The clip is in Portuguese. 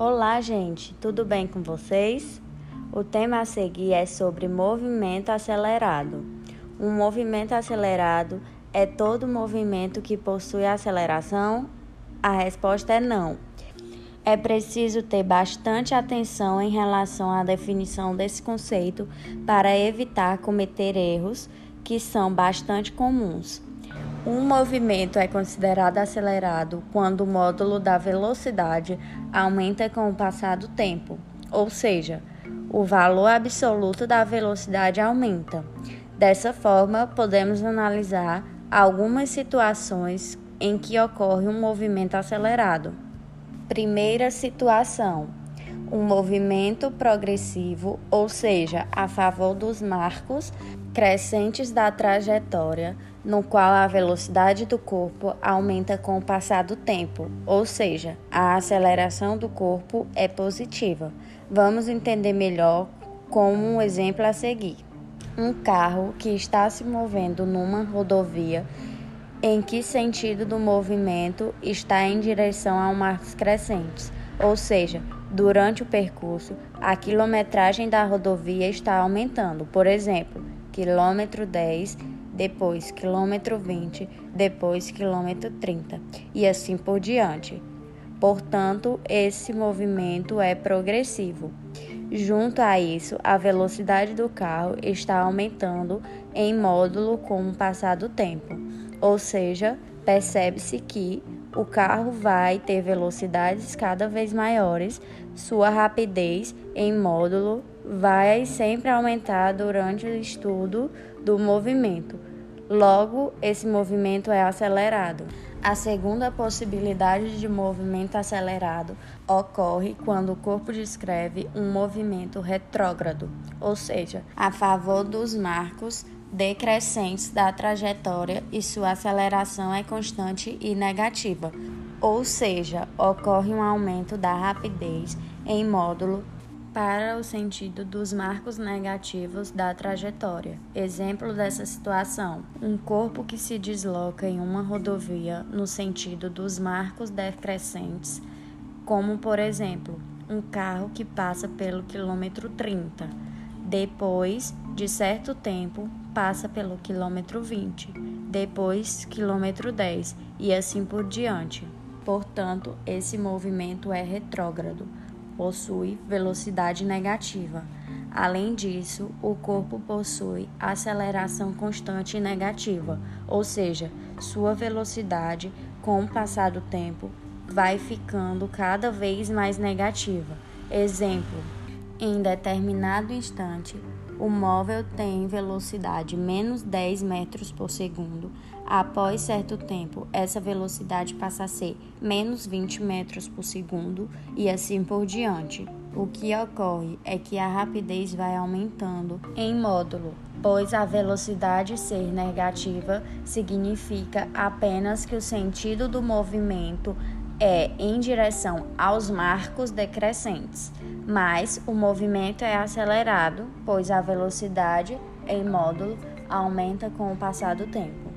Olá, gente, tudo bem com vocês? O tema a seguir é sobre movimento acelerado. Um movimento acelerado é todo movimento que possui aceleração? A resposta é não. É preciso ter bastante atenção em relação à definição desse conceito para evitar cometer erros que são bastante comuns. Um movimento é considerado acelerado quando o módulo da velocidade aumenta com o passar do tempo, ou seja, o valor absoluto da velocidade aumenta. Dessa forma, podemos analisar algumas situações em que ocorre um movimento acelerado. Primeira situação: um movimento progressivo, ou seja, a favor dos marcos crescentes da trajetória, no qual a velocidade do corpo aumenta com o passar do tempo, ou seja, a aceleração do corpo é positiva. Vamos entender melhor com um exemplo a seguir. Um carro que está se movendo numa rodovia em que sentido do movimento está em direção ao marcos crescentes, ou seja, Durante o percurso, a quilometragem da rodovia está aumentando. Por exemplo, quilômetro 10, depois quilômetro 20, depois quilômetro 30 e assim por diante. Portanto, esse movimento é progressivo. Junto a isso, a velocidade do carro está aumentando em módulo com o passar do tempo, ou seja, percebe-se que o carro vai ter velocidades cada vez maiores, sua rapidez em módulo vai sempre aumentar durante o estudo do movimento. Logo, esse movimento é acelerado. A segunda possibilidade de movimento acelerado ocorre quando o corpo descreve um movimento retrógrado, ou seja, a favor dos marcos decrescentes da trajetória e sua aceleração é constante e negativa, ou seja, ocorre um aumento da rapidez em módulo para o sentido dos marcos negativos da trajetória. Exemplo dessa situação: um corpo que se desloca em uma rodovia no sentido dos marcos decrescentes, como por exemplo, um carro que passa pelo quilômetro 30. Depois de certo tempo, passa pelo quilômetro 20, depois quilômetro 10 e assim por diante. Portanto, esse movimento é retrógrado, possui velocidade negativa. Além disso, o corpo possui aceleração constante negativa, ou seja, sua velocidade, com o passar do tempo, vai ficando cada vez mais negativa. Exemplo: em determinado instante, o móvel tem velocidade menos 10 metros por segundo. Após certo tempo, essa velocidade passa a ser menos 20 metros por segundo e assim por diante. O que ocorre é que a rapidez vai aumentando em módulo, pois a velocidade ser negativa significa apenas que o sentido do movimento é em direção aos marcos decrescentes, mas o movimento é acelerado, pois a velocidade em módulo aumenta com o passar do tempo.